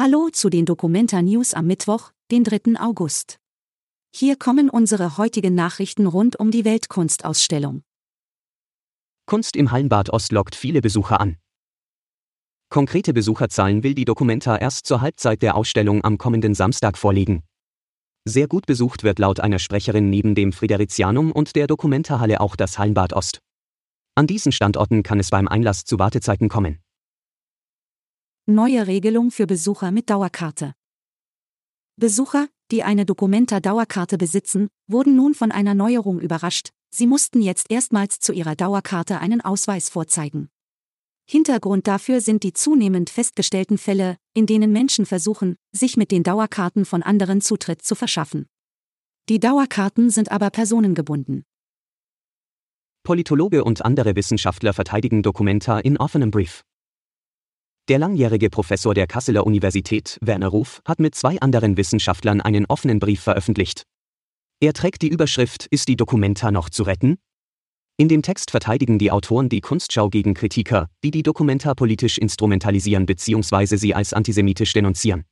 Hallo zu den Documenta News am Mittwoch, den 3. August. Hier kommen unsere heutigen Nachrichten rund um die Weltkunstausstellung. Kunst im Hallenbad Ost lockt viele Besucher an. Konkrete Besucherzahlen will die Documenta erst zur Halbzeit der Ausstellung am kommenden Samstag vorlegen. Sehr gut besucht wird laut einer Sprecherin neben dem Friderizianum und der Documenta-Halle auch das Hallenbad Ost. An diesen Standorten kann es beim Einlass zu Wartezeiten kommen. Neue Regelung für Besucher mit Dauerkarte. Besucher, die eine Documenta-Dauerkarte besitzen, wurden nun von einer Neuerung überrascht. Sie mussten jetzt erstmals zu ihrer Dauerkarte einen Ausweis vorzeigen. Hintergrund dafür sind die zunehmend festgestellten Fälle, in denen Menschen versuchen, sich mit den Dauerkarten von anderen Zutritt zu verschaffen. Die Dauerkarten sind aber personengebunden. Politologe und andere Wissenschaftler verteidigen Documenta in offenem Brief. Der langjährige Professor der Kasseler Universität, Werner Ruf, hat mit zwei anderen Wissenschaftlern einen offenen Brief veröffentlicht. Er trägt die Überschrift Ist die Documenta noch zu retten? In dem Text verteidigen die Autoren die Kunstschau gegen Kritiker, die die Documenta politisch instrumentalisieren bzw. sie als antisemitisch denunzieren.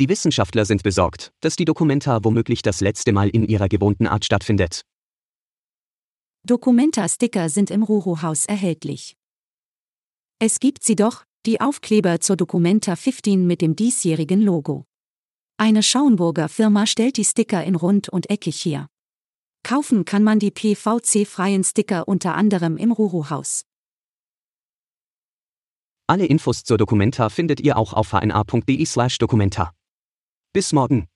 Die Wissenschaftler sind besorgt, dass die Documenta womöglich das letzte Mal in ihrer gewohnten Art stattfindet. Documenta-Sticker sind im Ruro-Haus erhältlich. Es gibt sie doch, die Aufkleber zur Documenta 15 mit dem diesjährigen Logo. Eine Schauenburger Firma stellt die Sticker in rund und eckig her. Kaufen kann man die PVC-freien Sticker unter anderem im Ruro-Haus. Alle Infos zur Documenta findet ihr auch auf hna.de/documenta. Bis morgen.